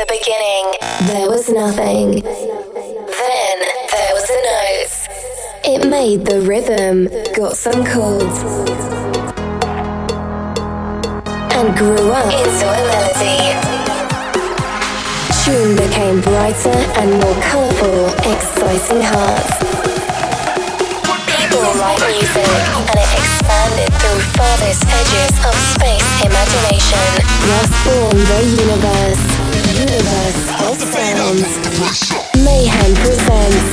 the beginning, there was nothing. Then there was a note. It made the rhythm, got some chords, and grew up into a melody. Tune became brighter and more colourful, exciting hearts. People write music, and it expanded through farthest edges of space imagination. Thus born the universe. Mayhem presents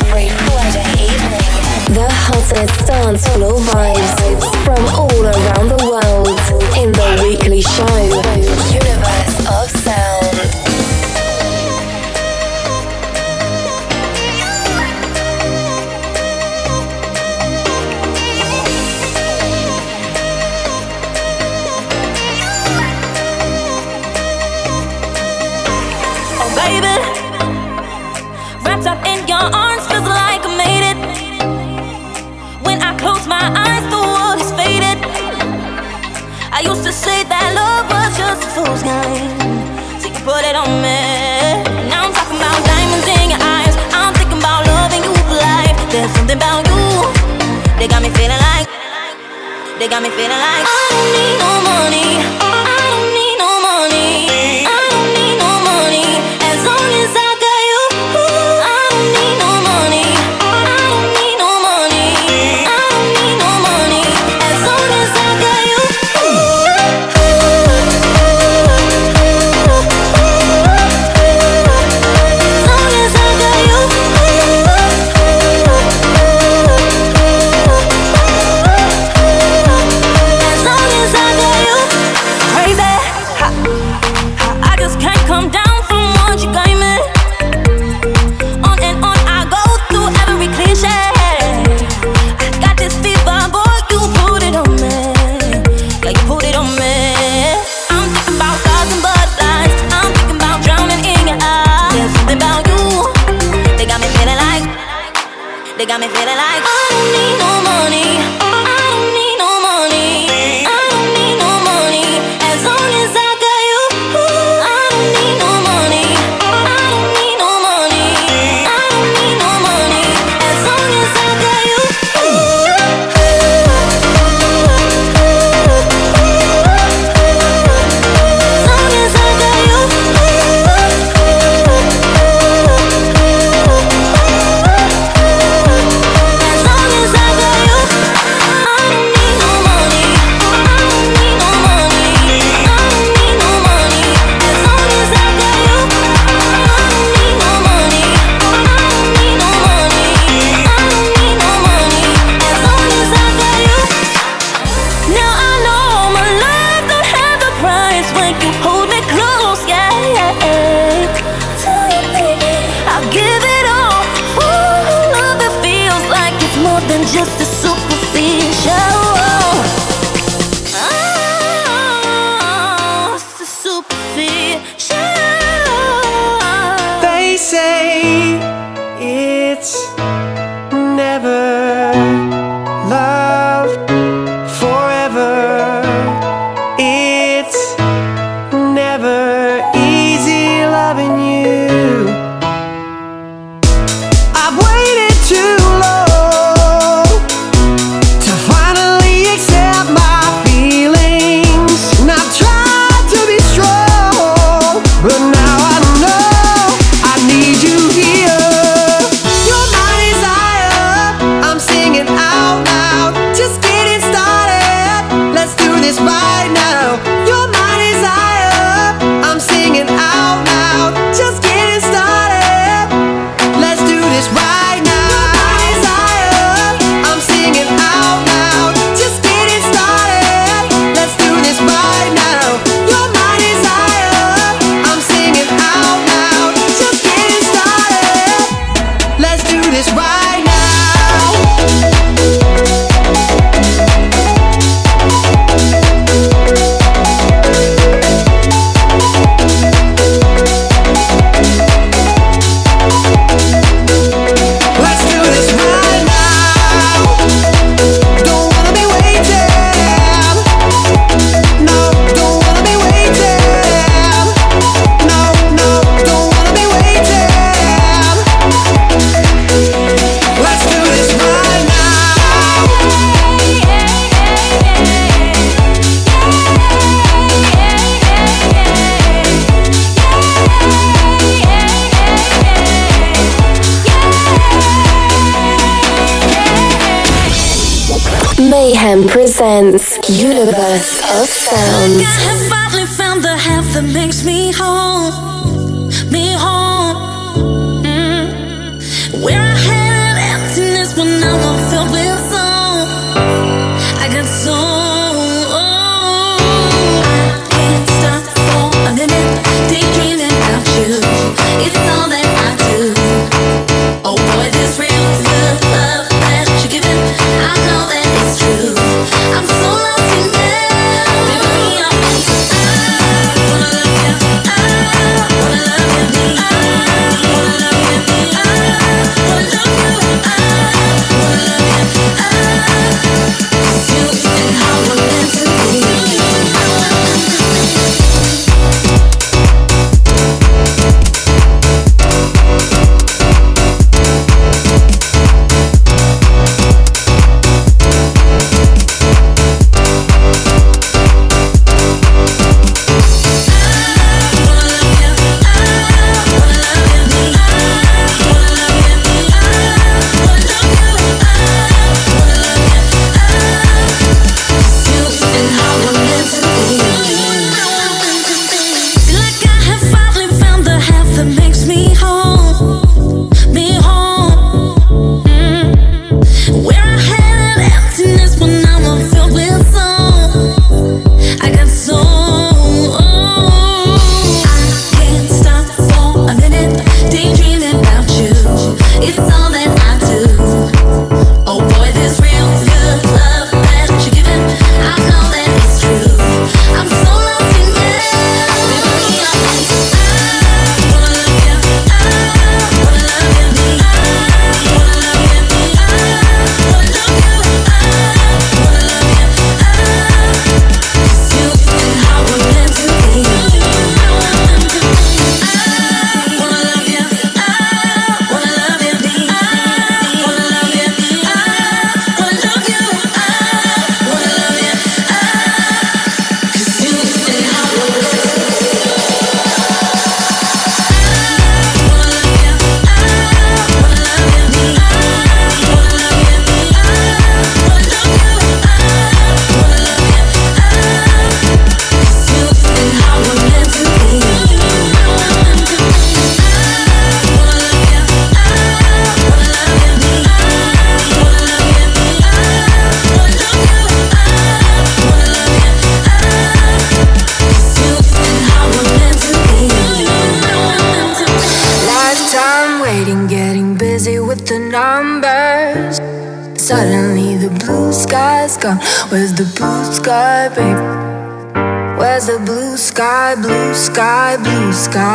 every Friday evening. The hottest dance floor vibes from all around the world in the weekly show, Universe of fool's. So you put it on me. Now I'm talking about diamonds in your eyes. I'm thinking about loving you for life. There's something about you. They got me feeling like. They got me feeling like I don't need no money. Sky,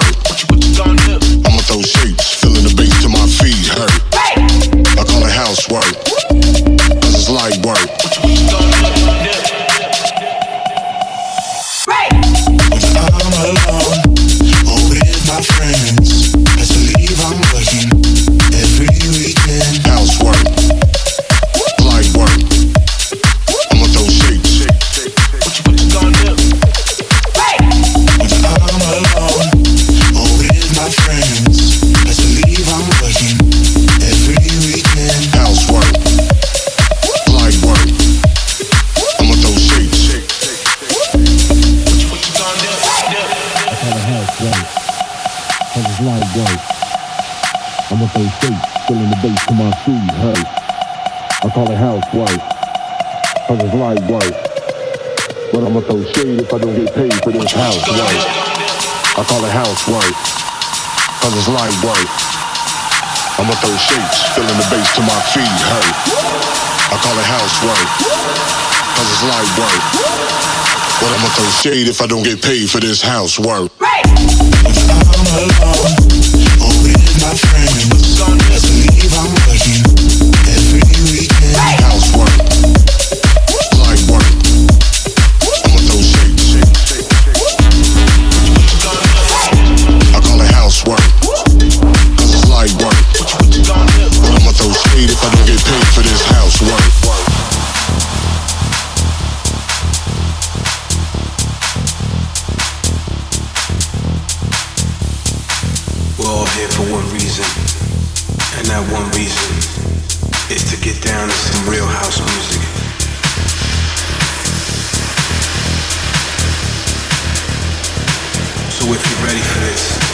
work. Housework. Cause it's light work. I'ma throw shapes, feeling the bass to my feet hurt. I call it housework. Cause it's light work. But I'ma throw shade if I don't get paid for this housework. Right. I'm alone, or with my friends, this.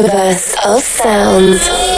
Universe of Sounds.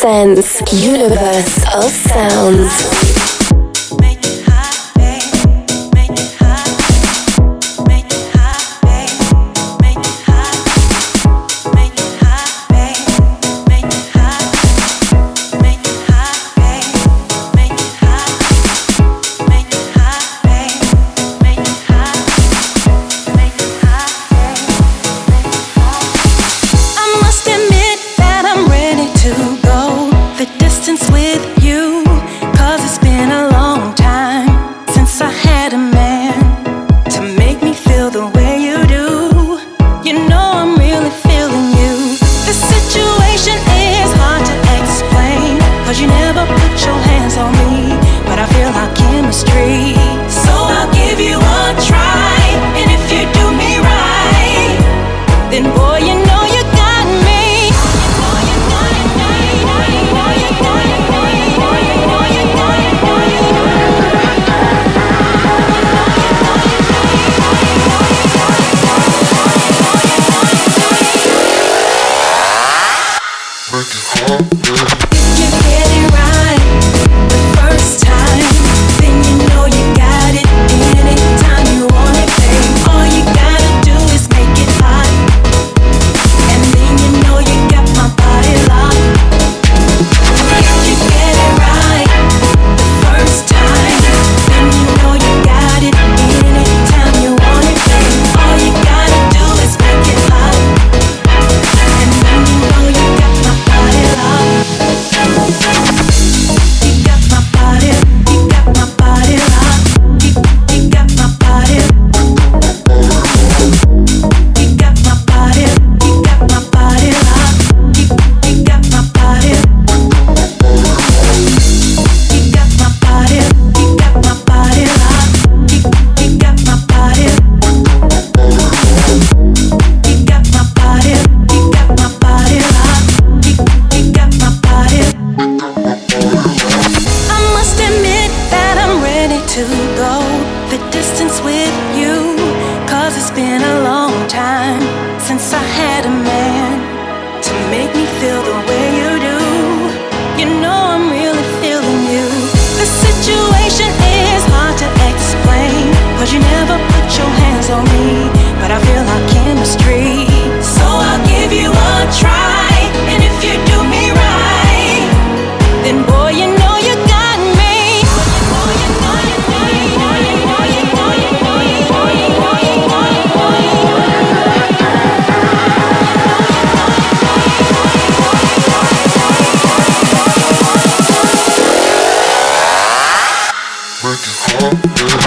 Presents Universe of Sounds. Mm-hmm.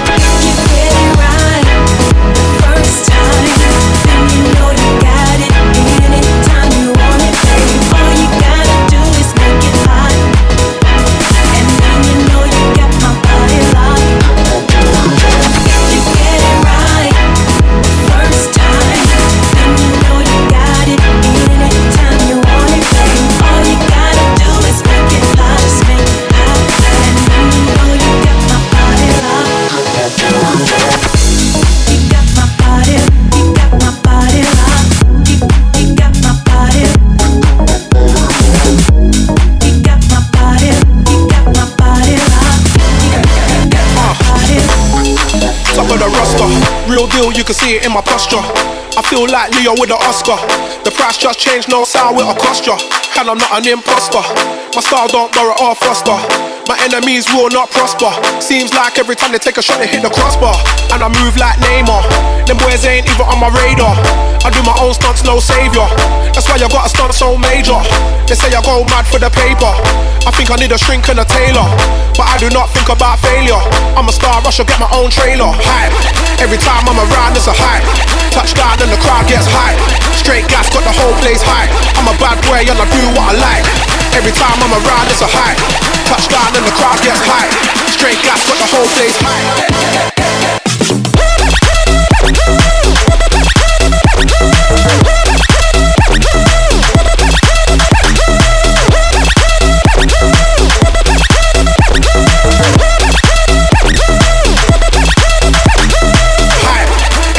In my posture. I feel like Leo with an Oscar. The price just changed, no sound with a cost ya. And I'm not an imposter. My style don't borrow or foster. My enemies will not prosper. Seems like every time they take a shot, they hit the crossbar. And I move like Neymar. Them boys ain't even on my radar. I do my own stunts, no savior. That's why I got a stunt so major. They say I go mad for the paper. I think I need a shrink and a tailor. But I do not think about failure. I'm a star, I should get my own trailer. Hype. Every time I'm around, it's a hype. Touchdown and the crowd gets hype. Straight gas, got the whole place hype. I'm a bad boy and I do what I like. Every time I'm around, it's a hype. Touchdown and the crowd gets hype. Straight gas, got the whole place hype.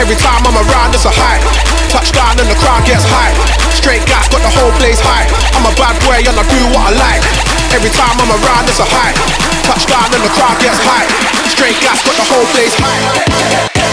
Every time I'm around, it's a high. Touchdown and the crowd gets high. Straight gas, got the whole place high. I'm a bad boy and I do what I like. Every time I'm around, it's a high. Touchdown and the crowd gets high. Straight gas, got the whole place high.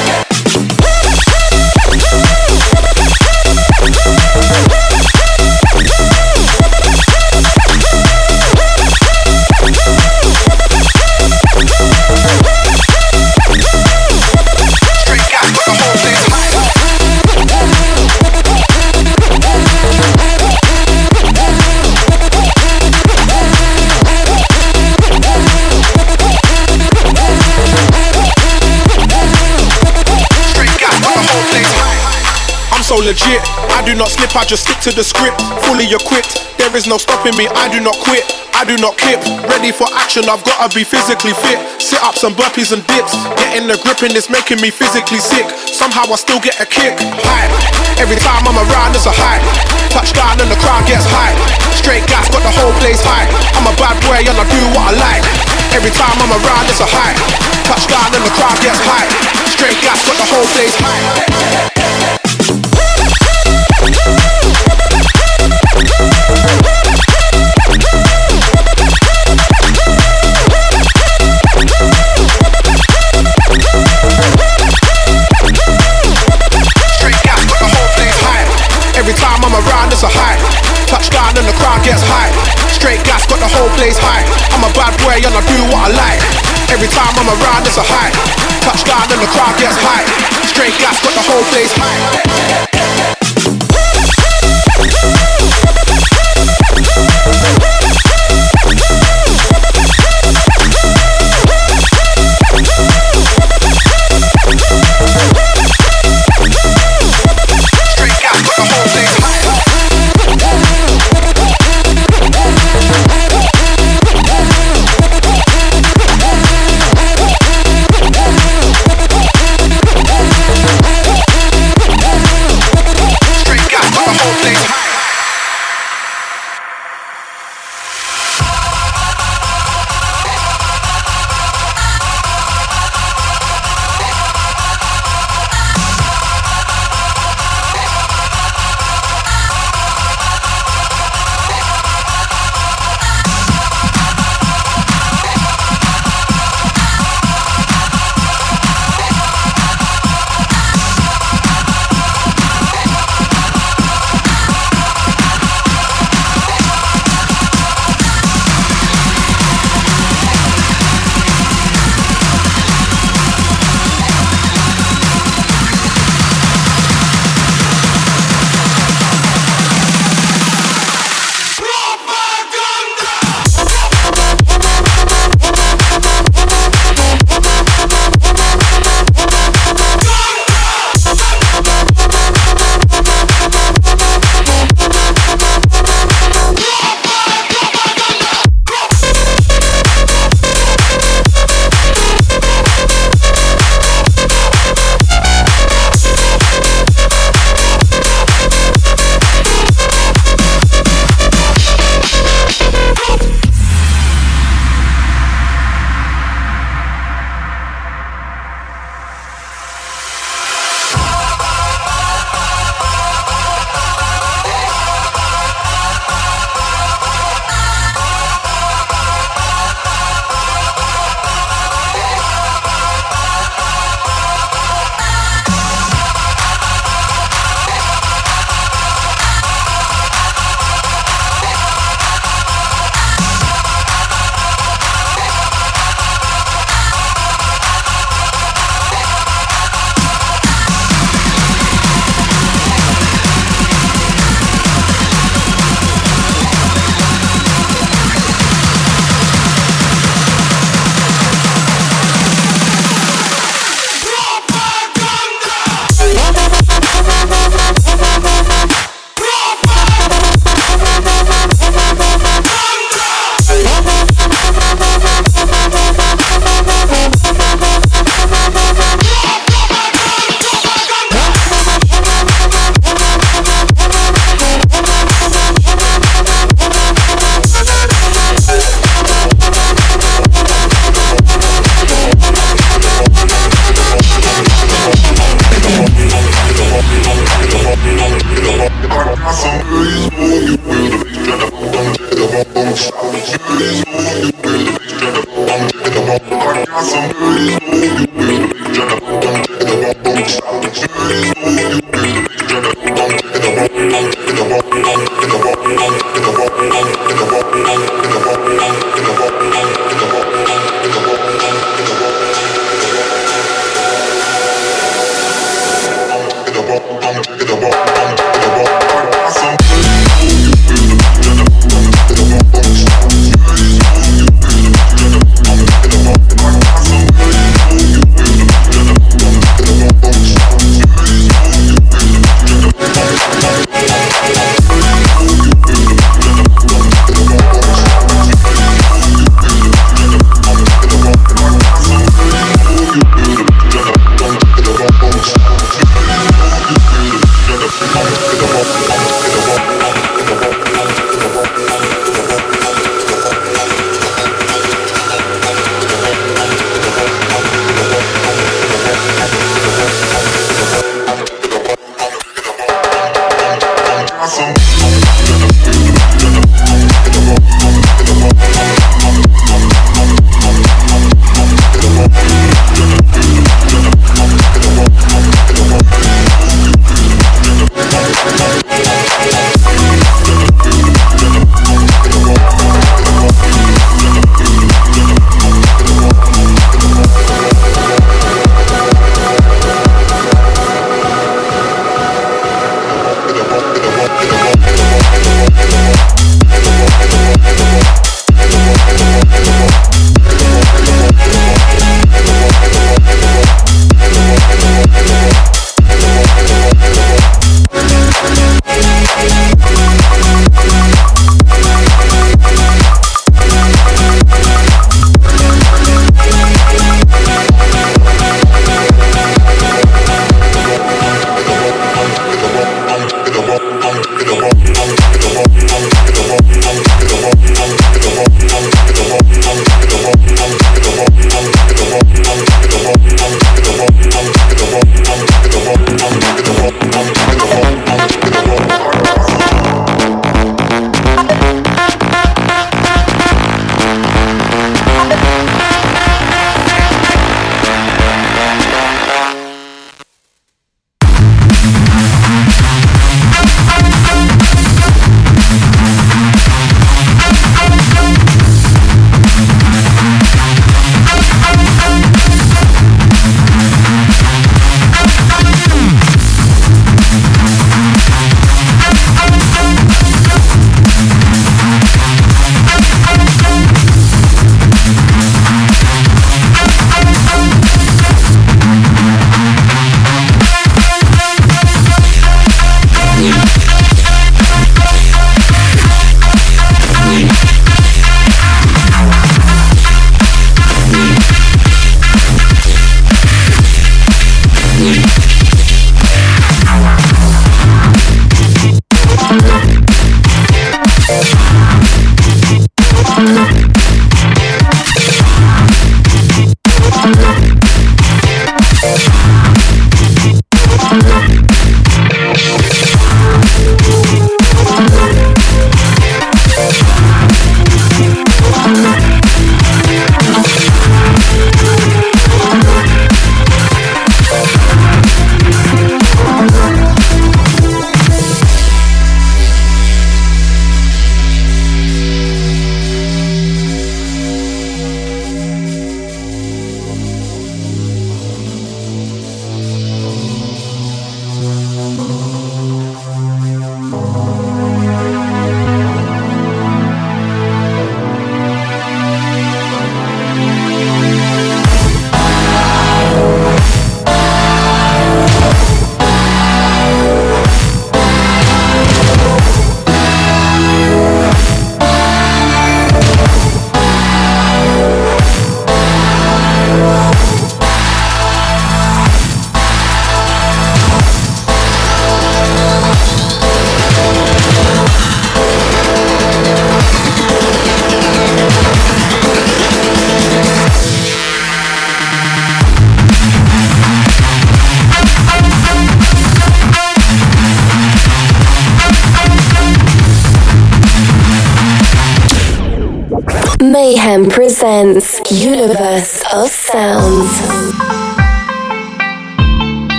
Legit. I do not slip, I just stick to the script. Fully equipped, there is no stopping me. I do not quit, I do not kip. Ready for action, I've gotta be physically fit. Sit ups and burpees and dips. Getting the grip and it's making me physically sick. Somehow I still get a kick. Hype. Every time I'm around, it's a hype. Touchdown and the crowd gets hype. Straight gas, got the whole place high. I'm a bad boy and I do what I like. Every time I'm around, it's a hype. Touchdown and the crowd gets hype. Straight gas, got the whole place high. Place high. I'm a bad boy and I do what I like. Every time I'm around, it's a high. Touchdown and the crowd gets high. Straight gas, got the whole place high.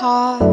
And